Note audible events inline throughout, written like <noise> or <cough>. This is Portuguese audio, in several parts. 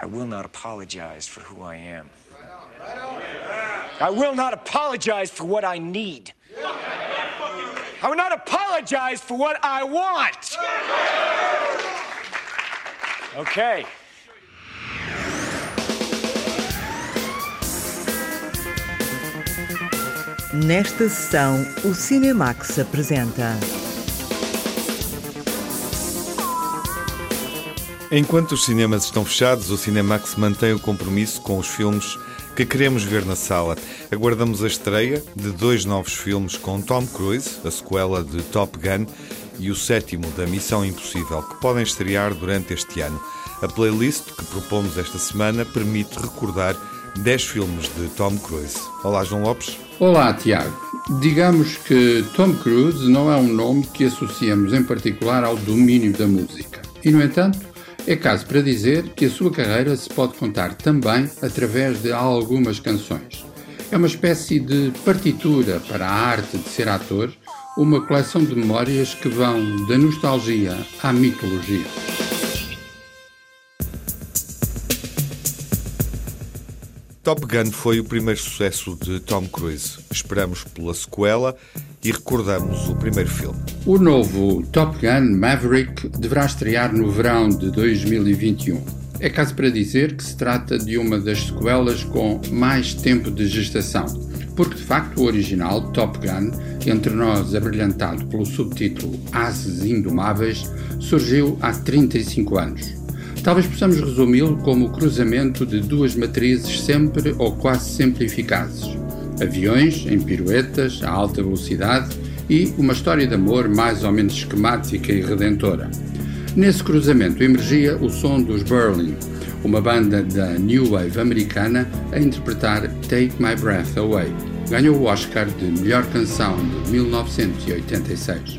I will not apologize for who I am. I will not apologize for what I need. I will not apologize for what I want. Okay. Nesta sessão, o Cinemax apresenta. Enquanto os cinemas estão fechados, o Cinemax mantém o compromisso com os filmes que queremos ver na sala. Aguardamos a estreia de dois novos filmes com Tom Cruise, a sequela de Top Gun, e o sétimo da Missão Impossível, que podem estrear durante este ano. A playlist que propomos esta semana permite recordar 10 filmes de Tom Cruise. Olá, João Lopes. Olá, Tiago. Digamos que Tom Cruise não é um nome que associamos em particular ao domínio da música. E, no entanto, é caso para dizer que a sua carreira se pode contar também através de algumas canções. É uma espécie de partitura para a arte de ser ator, uma coleção de memórias que vão da nostalgia à mitologia. Top Gun foi o primeiro sucesso de Tom Cruise. Esperamos pela sequela e recordamos o primeiro filme. O novo Top Gun Maverick deverá estrear no verão de 2021. É caso para dizer que se trata de uma das sequelas com mais tempo de gestação, porque de facto o original Top Gun, entre nós abrilhantado pelo subtítulo Ases Indomáveis, surgiu há 35 anos. Talvez possamos resumi-lo como o cruzamento de duas matrizes sempre ou quase sempre eficazes: aviões em piruetas a alta velocidade e uma história de amor mais ou menos esquemática e redentora. Nesse cruzamento emergia o som dos Berlin, uma banda da New Wave americana a interpretar Take My Breath Away. Ganhou o Oscar de melhor canção de 1986.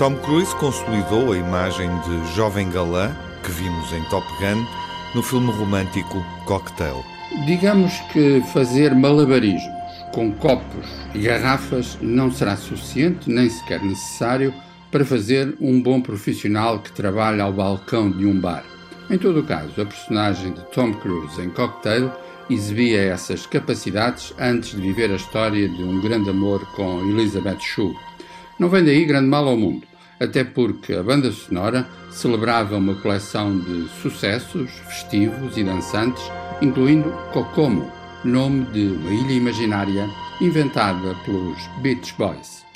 Tom Cruise consolidou a imagem de jovem galã que vimos em Top Gun no filme romântico Cocktail. Digamos que fazer malabarismos com copos e garrafas não será suficiente, nem sequer necessário, para fazer um bom profissional que trabalha ao balcão de um bar. Em todo o caso, a personagem de Tom Cruise em Cocktail exibia essas capacidades antes de viver a história de um grande amor com Elizabeth Shue. Não vem daí grande mal ao mundo, até porque a banda sonora celebrava uma coleção de sucessos festivos e dançantes, incluindo Kokomo, nome de uma ilha imaginária inventada pelos Beach Boys.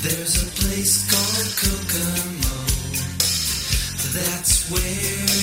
There's a place called Kokomo. That's where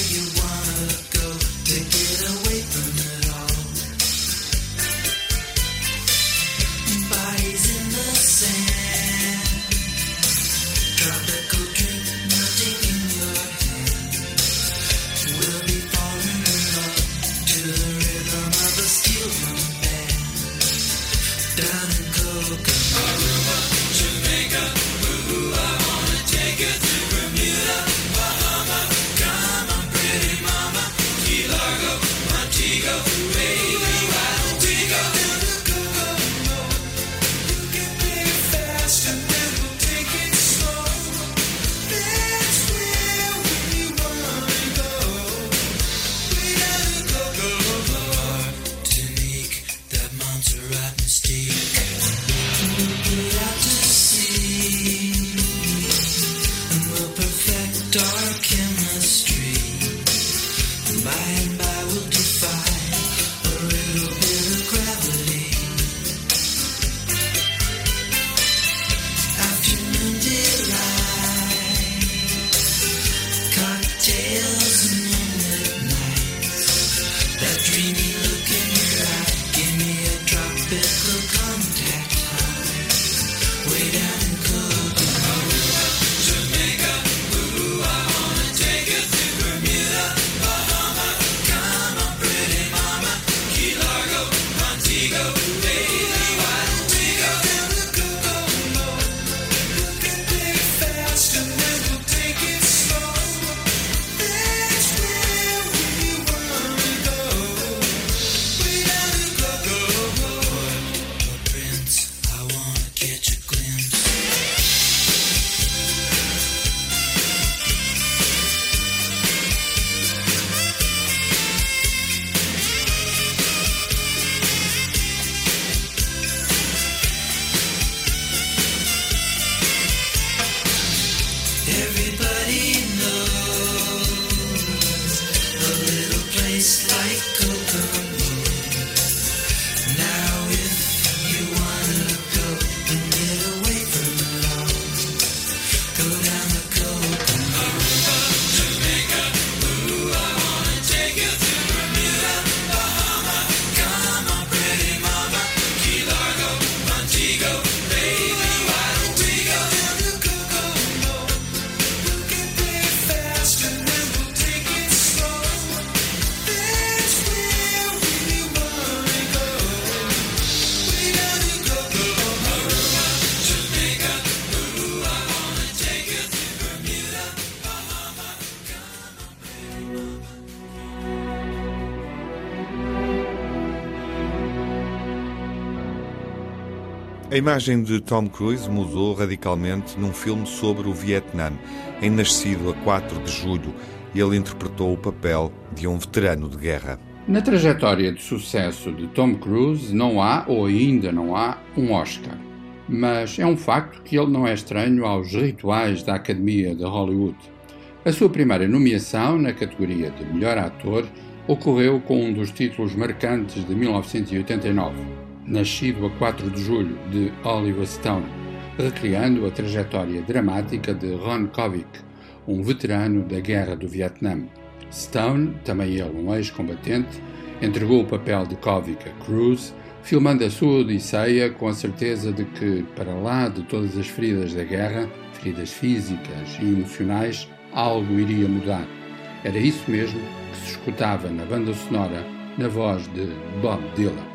imagem de Tom Cruise mudou radicalmente num filme sobre o Vietnã. Em Nascido a 4 de julho, ele interpretou o papel de um veterano de guerra. Na trajetória de sucesso de Tom Cruise não há, ou ainda não há, um Oscar. Mas é um facto que ele não é estranho aos rituais da Academia de Hollywood. A sua primeira nomeação na categoria de melhor ator ocorreu com um dos títulos marcantes de 1989 nascido a 4 de julho, de Oliver Stone, recriando a trajetória dramática de Ron Kovic, um veterano da Guerra do Vietnã. Stone, também ele um ex-combatente, entregou o papel de Kovic a Cruz, filmando a sua odisseia com a certeza de que, para lá de todas as feridas da guerra, feridas físicas e emocionais, algo iria mudar. Era isso mesmo que se escutava na banda sonora na voz de Bob Dylan.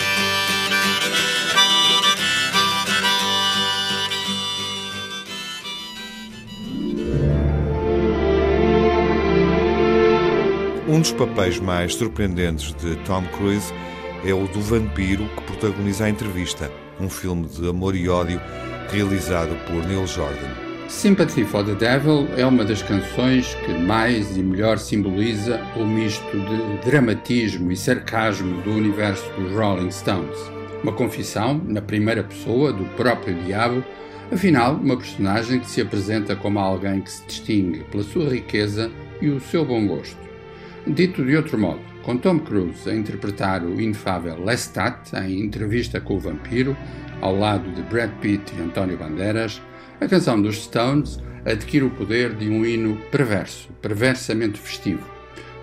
Um dos papéis mais surpreendentes de Tom Cruise é o do vampiro que protagoniza a entrevista, um filme de amor e ódio realizado por Neil Jordan. Sympathy for the Devil é uma das canções que mais e melhor simboliza o misto de dramatismo e sarcasmo do universo dos Rolling Stones. Uma confissão, na primeira pessoa, do próprio diabo, afinal, uma personagem que se apresenta como alguém que se distingue pela sua riqueza e o seu bom gosto. Dito de outro modo, com Tom Cruise a interpretar o inefável Lestat em entrevista com o vampiro, ao lado de Brad Pitt e António Bandeiras, a canção dos Stones adquire o poder de um hino perverso, perversamente festivo,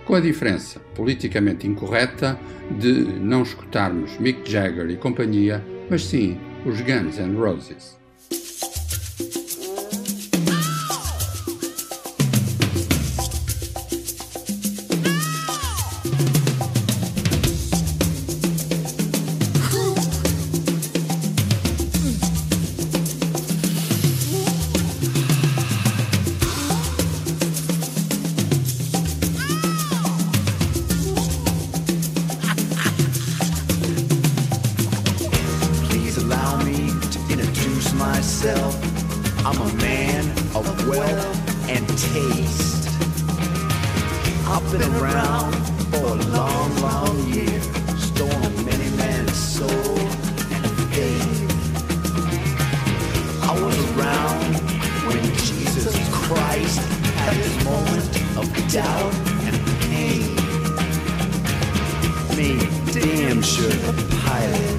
com a diferença politicamente incorreta de não escutarmos Mick Jagger e companhia, mas sim os Guns N' Roses. Taste. I've been around for a long, long year, stolen many man's soul and faith. I was around when Jesus Christ had his moment of doubt and pain. Made damn sure the pilot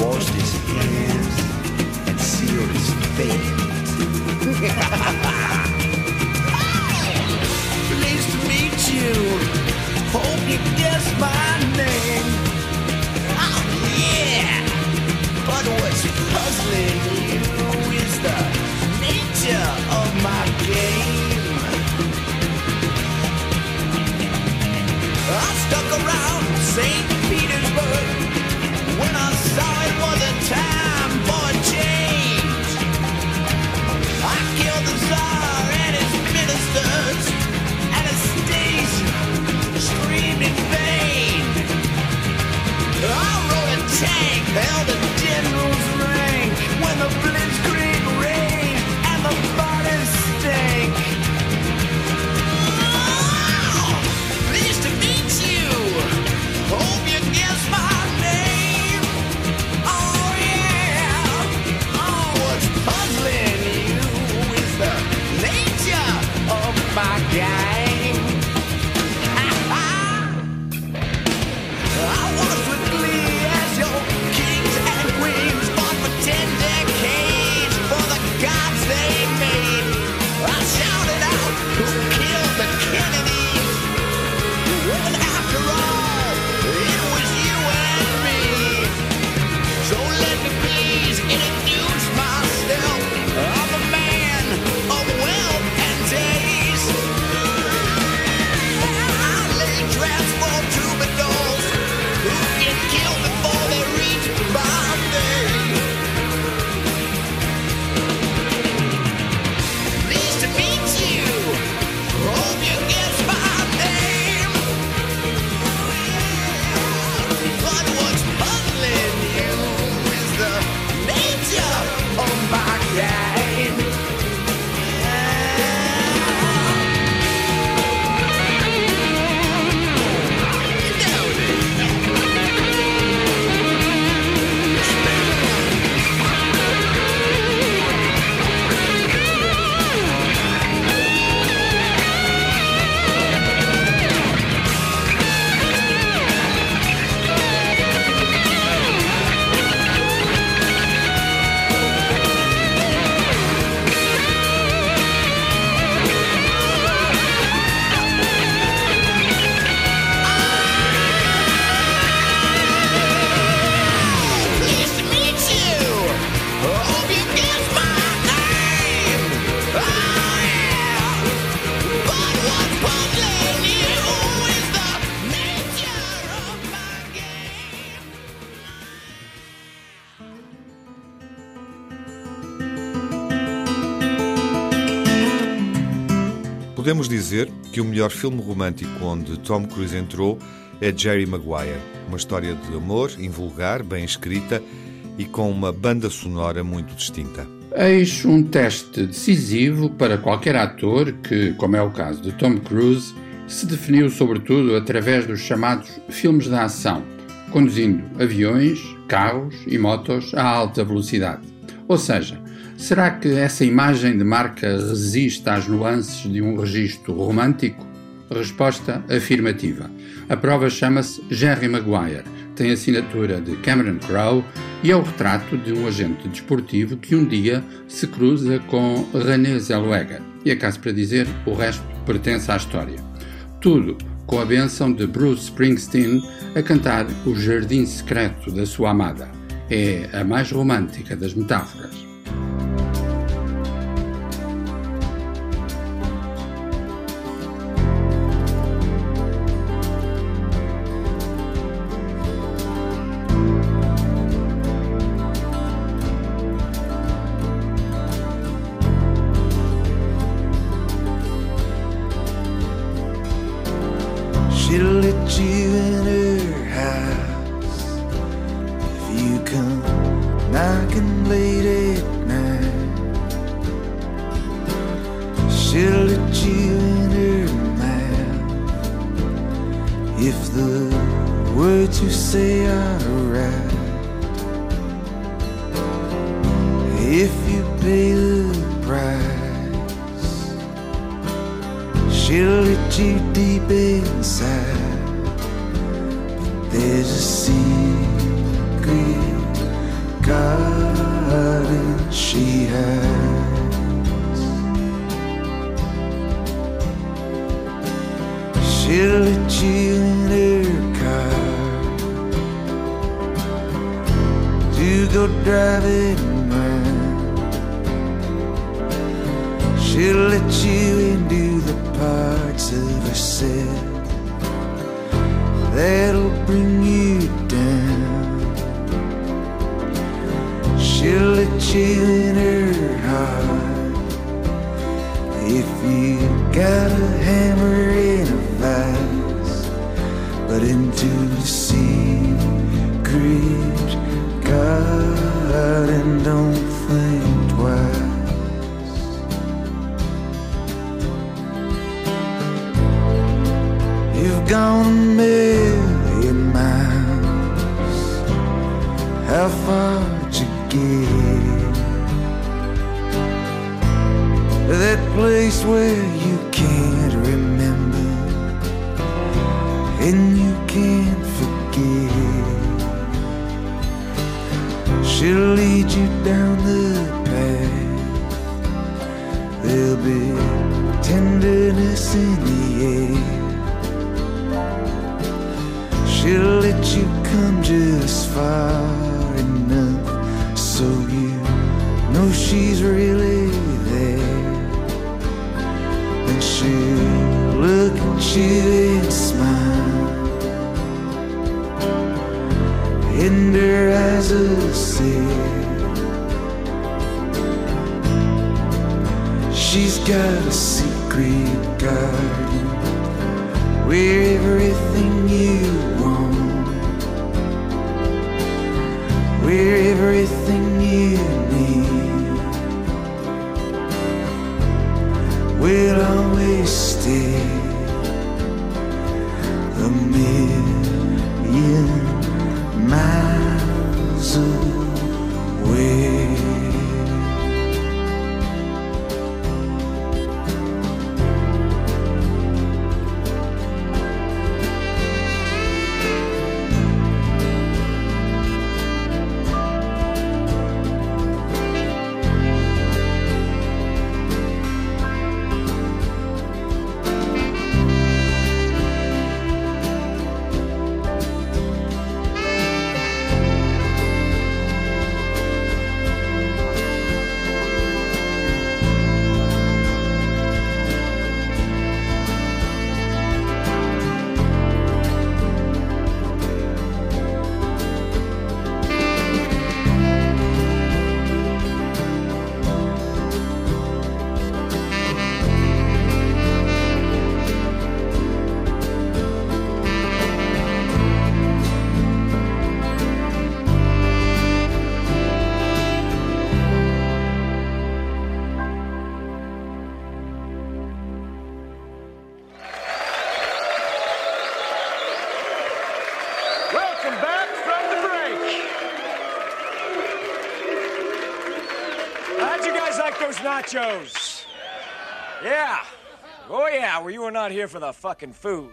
washed his hands and sealed his fate. <laughs> Hope you guess my name. Oh yeah. But what's puzzling you is the nature of my game. I stuck around St. Petersburg when I saw it was a time shake. Held dizer que o melhor filme romântico onde Tom Cruise entrou é Jerry Maguire. Uma história de amor, invulgar, bem escrita e com uma banda sonora muito distinta. Eis um teste decisivo para qualquer ator que, como é o caso de Tom Cruise, se definiu sobretudo através dos chamados filmes de ação, conduzindo aviões, carros e motos a alta velocidade. Ou seja, será que essa imagem de marca resiste às nuances de um registro romântico? Resposta afirmativa. A prova chama-se Jerry Maguire, tem assinatura de Cameron Crowe e é o retrato de um agente desportivo que um dia se cruza com René Zellweger. E acaso para dizer, o resto pertence à história. Tudo com a benção de Bruce Springsteen a cantar O Jardim Secreto da sua amada. É a mais romântica das metáforas. Let you in her heart. If you got a hammer everything those nachos? Yeah. Oh, yeah, well, you were not here for the fucking food.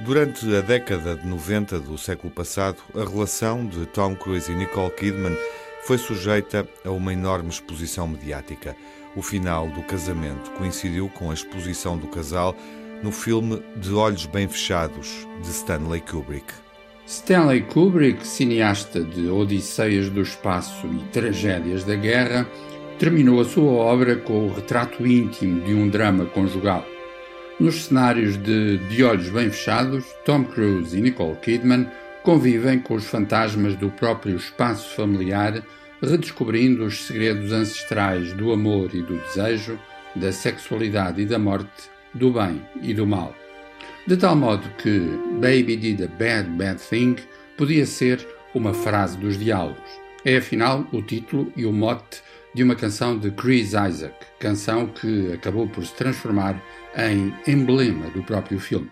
Durante a década de 90 do século passado, a relação de Tom Cruise e Nicole Kidman foi sujeita a uma enorme exposição mediática. O final do casamento coincidiu com a exposição do casal no filme De Olhos Bem Fechados, de Stanley Kubrick. Stanley Kubrick, cineasta de Odisseias do Espaço e Tragédias da Guerra, terminou a sua obra com o retrato íntimo de um drama conjugal. Nos cenários de De Olhos Bem Fechados, Tom Cruise e Nicole Kidman convivem com os fantasmas do próprio espaço familiar, redescobrindo os segredos ancestrais do amor e do desejo, da sexualidade e da morte, do bem e do mal. De tal modo que Baby did a bad, bad thing podia ser uma frase dos diálogos. É afinal o título e o mote de uma canção de Chris Isaac, canção que acabou por se transformar em emblema do próprio filme.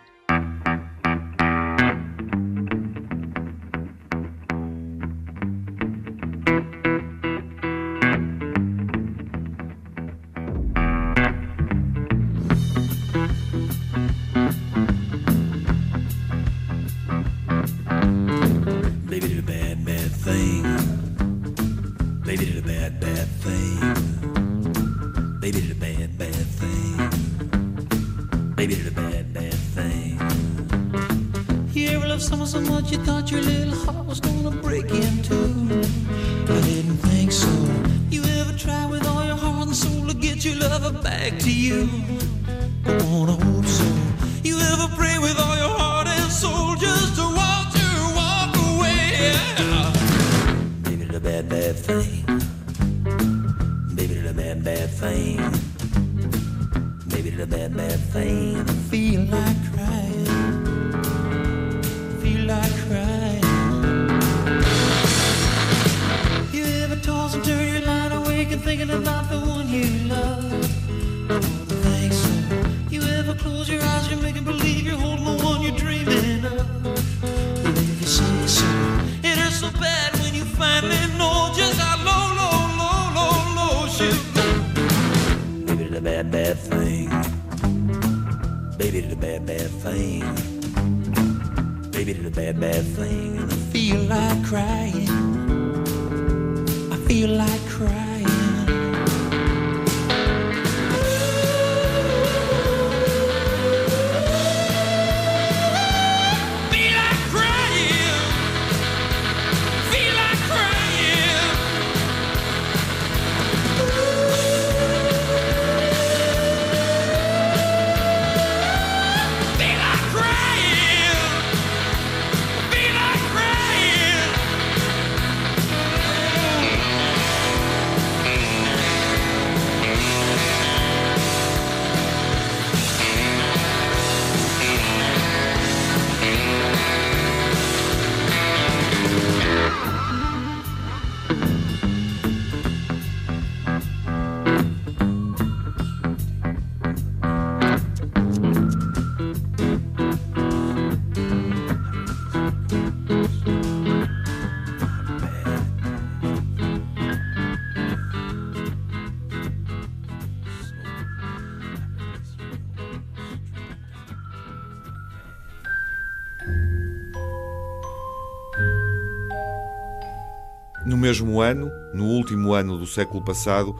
Mesmo ano, no último ano do século passado,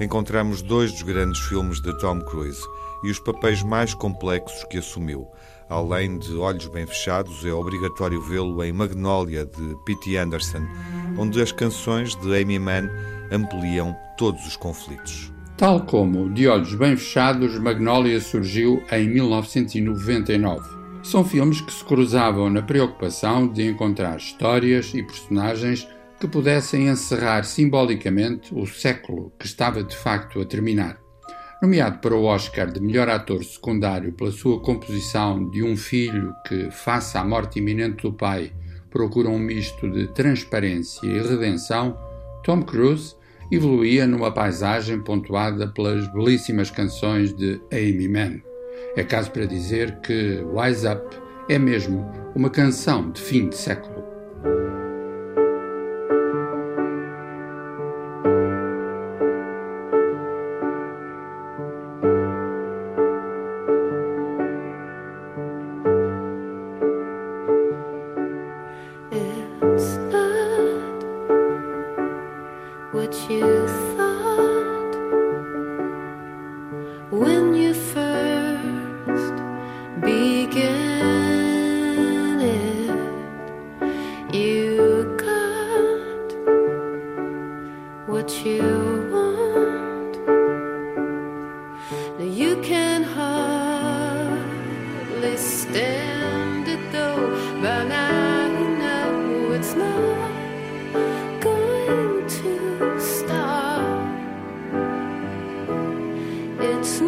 encontramos dois dos grandes filmes de Tom Cruise e os papéis mais complexos que assumiu. Além de Olhos Bem Fechados, é obrigatório vê-lo em Magnolia, de P.T. Anderson, onde as canções de Amy Mann ampliam todos os conflitos. Tal como De Olhos Bem Fechados, Magnolia surgiu em 1999. São filmes que se cruzavam na preocupação de encontrar histórias e personagens que pudessem encerrar simbolicamente o século que estava de facto a terminar. Nomeado para o Oscar de melhor ator secundário pela sua composição de um filho que, face à morte iminente do pai, procura um misto de transparência e redenção, Tom Cruise evoluía numa paisagem pontuada pelas belíssimas canções de Amy Mann. É caso para dizer que Wise Up é mesmo uma canção de fim de século.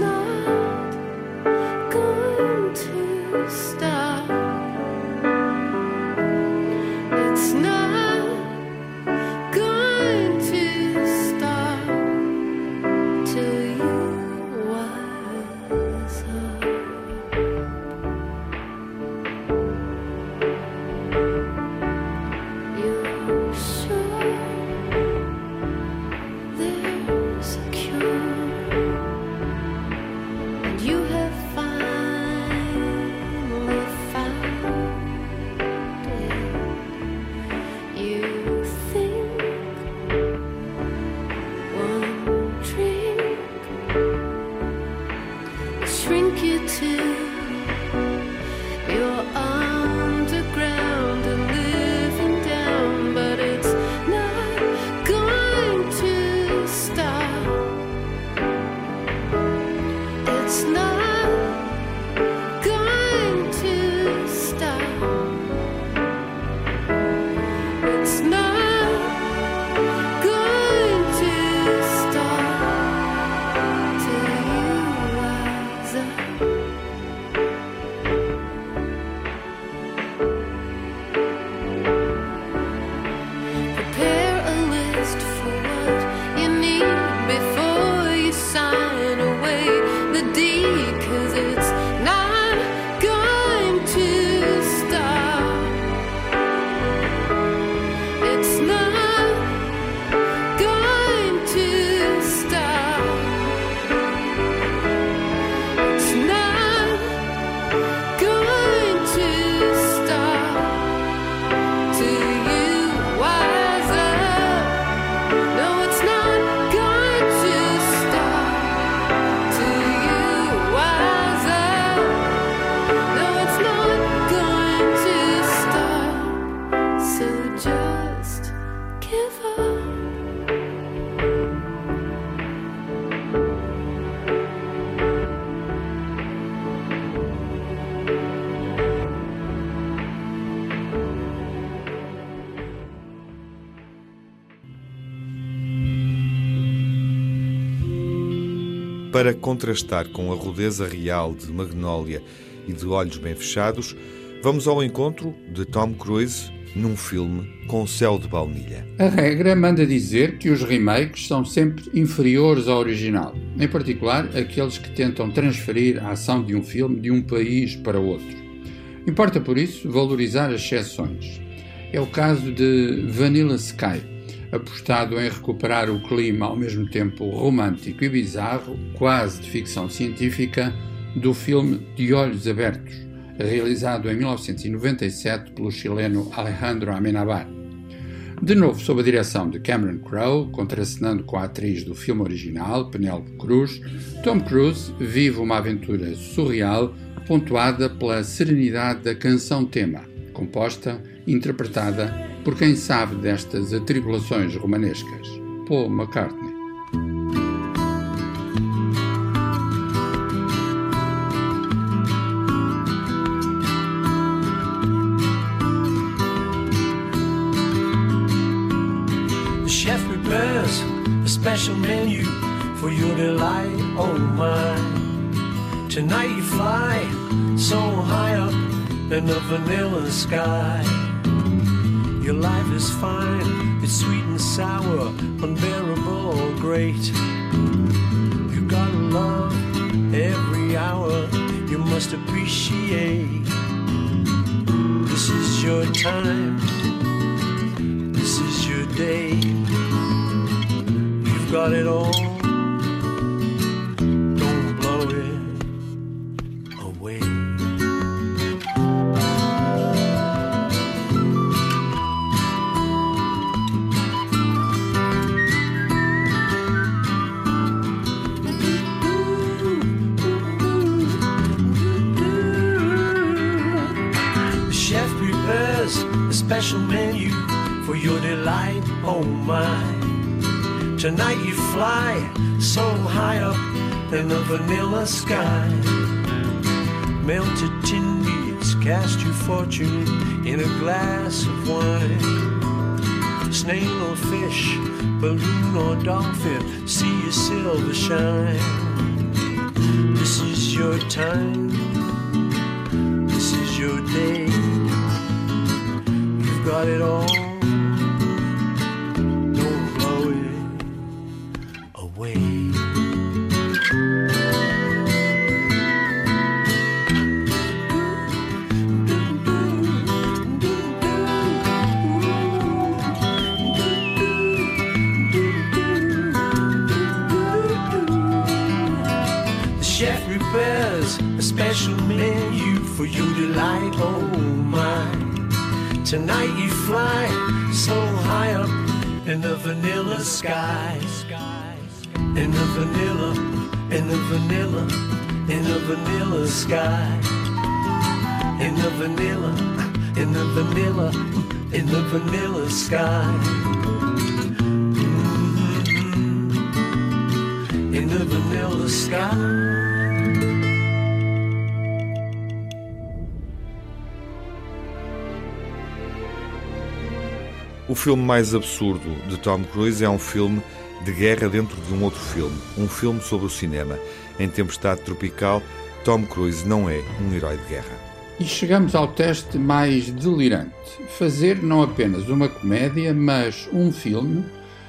Not Para contrastar com a rudeza real de Magnolia e de Olhos Bem Fechados, vamos ao encontro de Tom Cruise num filme com céu de baunilha. A regra manda dizer que os remakes são sempre inferiores ao original, em particular aqueles que tentam transferir a ação de um filme de um país para outro. Importa por isso valorizar as exceções. É o caso de Vanilla Sky, apostado em recuperar o clima ao mesmo tempo romântico e bizarro, quase de ficção científica, do filme De Olhos Abertos, realizado em 1997 pelo chileno Alejandro Amenabar. De novo sob a direção de Cameron Crowe, contracenando com a atriz do filme original, Penélope Cruz, Tom Cruise vive uma aventura surreal pontuada pela serenidade da canção-tema, composta e interpretada por quem sabe destas atribulações romanescas, Paul McCartney. The chef prepares a special menu for your delight, oh my. Tonight you fly so high up in the vanilla sky. Your life is fine, it's sweet and sour, unbearable or great. You gotta love every hour, you must appreciate. This is your time, your delight. Oh my. Tonight you fly so high up in the vanilla sky. Melted tin beads cast your fortune in a glass of wine. Snail or fish, balloon or dolphin, see your silver shine. This is your time, this is your day. You've got it all. You fly so high up in the vanilla sky. In the vanilla, in the vanilla, in the vanilla sky. In the vanilla, in the vanilla, in the vanilla sky. Mhm. In the vanilla sky. O filme mais absurdo de Tom Cruise é um filme de guerra dentro de um outro filme, um filme sobre o cinema. Em Tempestade Tropical, Tom Cruise não é um herói de guerra. E chegamos ao teste mais delirante: fazer não apenas uma comédia, mas um filme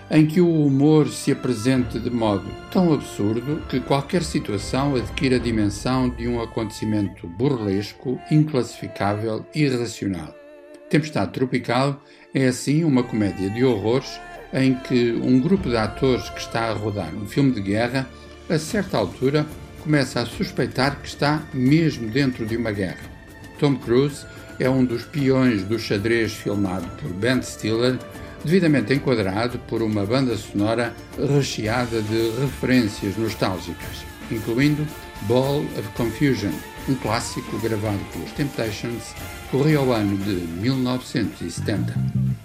em que o humor se apresente de modo tão absurdo que qualquer situação adquira a dimensão de um acontecimento burlesco, inclassificável e irracional. Tempestade Tropical é assim uma comédia de horrores em que um grupo de atores que está a rodar um filme de guerra, a certa altura, começa a suspeitar que está mesmo dentro de uma guerra. Tom Cruise é um dos peões do xadrez filmado por Ben Stiller, devidamente enquadrado por uma banda sonora recheada de referências nostálgicas, incluindo Ball of Confusion, um clássico gravado pelos Temptations, corria ao ano de 1970.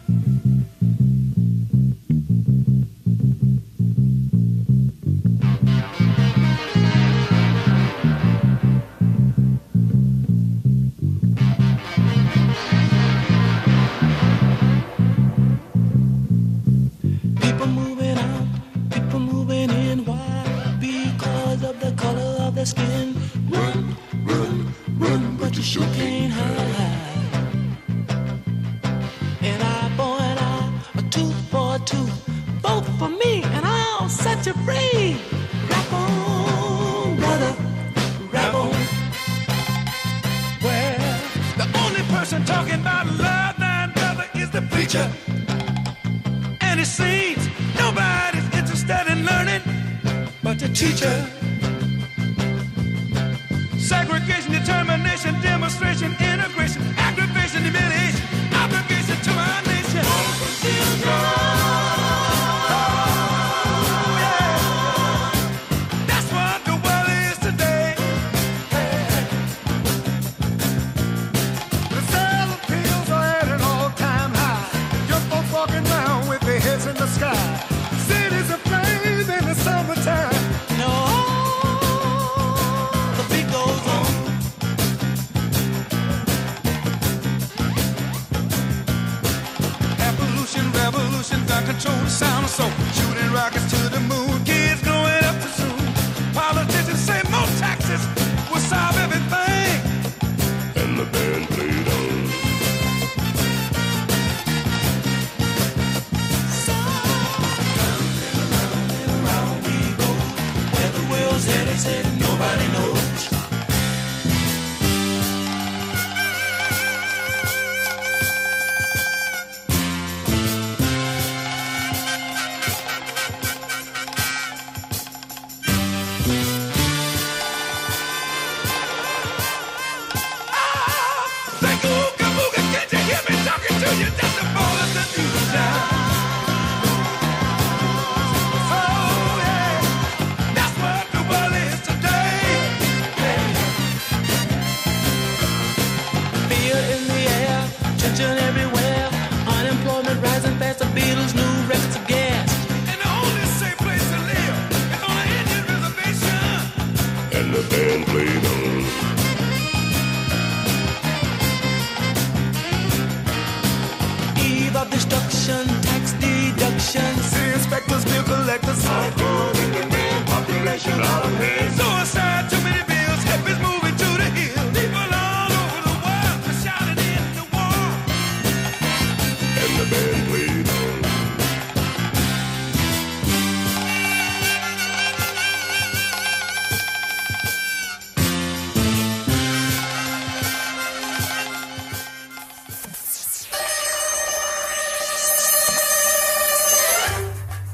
You sure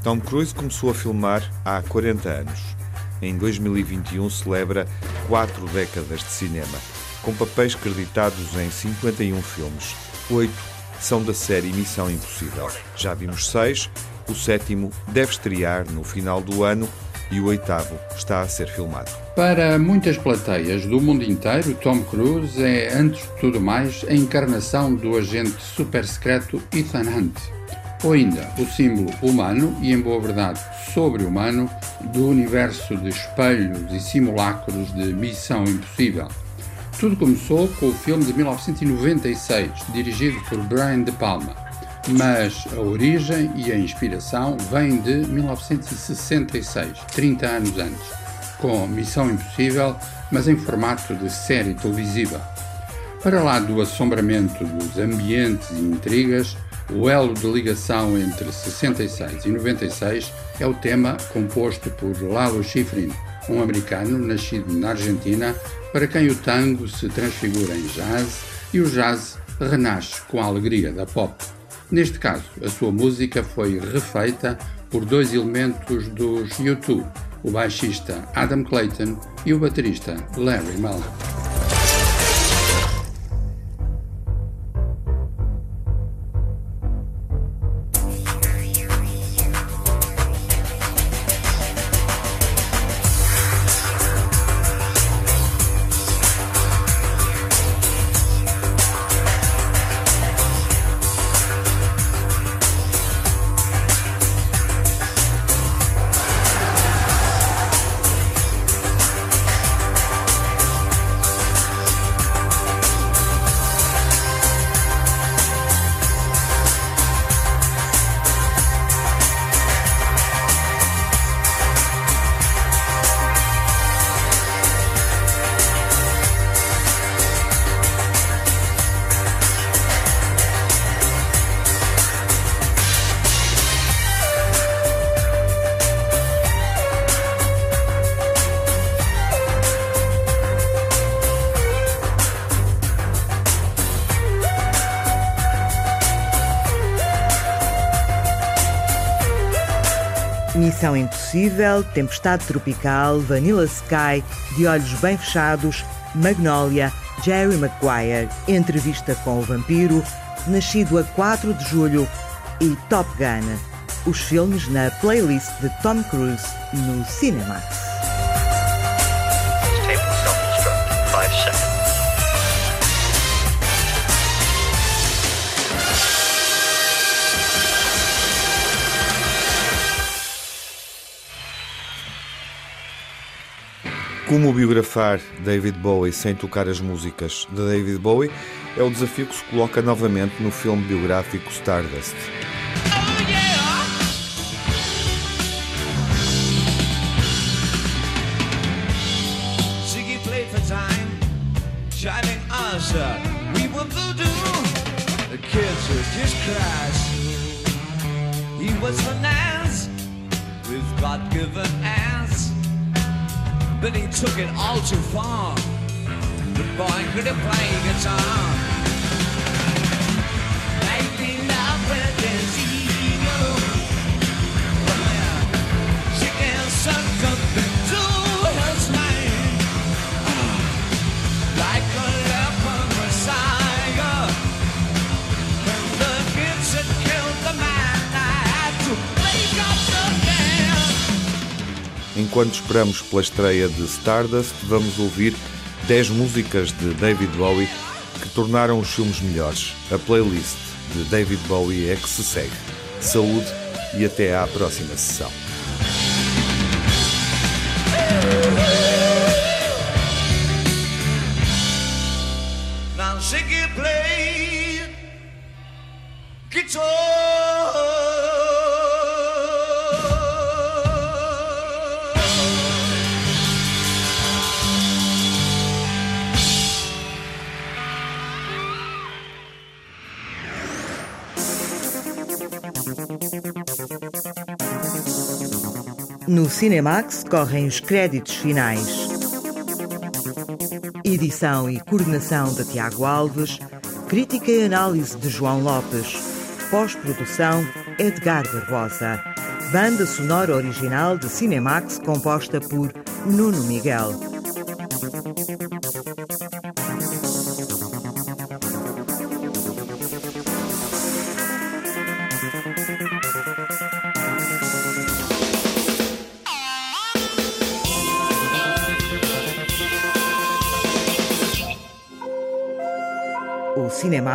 Tom Cruise começou a filmar há 40 anos. Em 2021 celebra quatro décadas de cinema, com papéis creditados em 51 filmes. Oito são da série Missão Impossível. Já vimos seis, o sétimo deve estrear no final do ano e o oitavo está a ser filmado. Para muitas plateias do mundo inteiro, Tom Cruise é, antes de tudo mais, a encarnação do agente super secreto Ethan Hunt, ou ainda o símbolo humano e, em boa verdade, sobre-humano do universo de espelhos e simulacros de Missão Impossível. Tudo começou com o filme de 1996, dirigido por Brian De Palma, mas a origem e a inspiração vêm de 1966, 30 anos antes, com Missão Impossível, mas em formato de série televisiva. Para lá do assombramento dos ambientes e intrigas, o elo de ligação entre 66 e 96 é o tema composto por Lalo Schifrin, um americano nascido na Argentina, para quem o tango se transfigura em jazz e o jazz renasce com a alegria da pop. Neste caso, a sua música foi refeita por dois elementos dos U2, o baixista Adam Clayton e o baterista Larry Mullen. Missão Impossível, Tempestade Tropical, Vanilla Sky, De Olhos Bem Fechados, Magnolia, Jerry Maguire, Entrevista com o Vampiro, Nascido a 4 de Julho e Top Gun. Os filmes na playlist de Tom Cruise no Cinemax. Como biografar David Bowie sem tocar as músicas de David Bowie é o desafio que se coloca novamente no filme biográfico Stardust. With God-given but he took it all too far. The boy could have played guitar. Making love with Enquanto esperamos pela estreia de Stardust, vamos ouvir 10 músicas de David Bowie que tornaram os filmes melhores. A playlist de David Bowie é que se segue. Saúde e até à próxima sessão. No Cinemax correm os créditos finais. Edição e coordenação de Tiago Alves, crítica e análise de João Lopes, pós-produção Edgar Barbosa, banda sonora original de Cinemax composta por Nuno Miguel.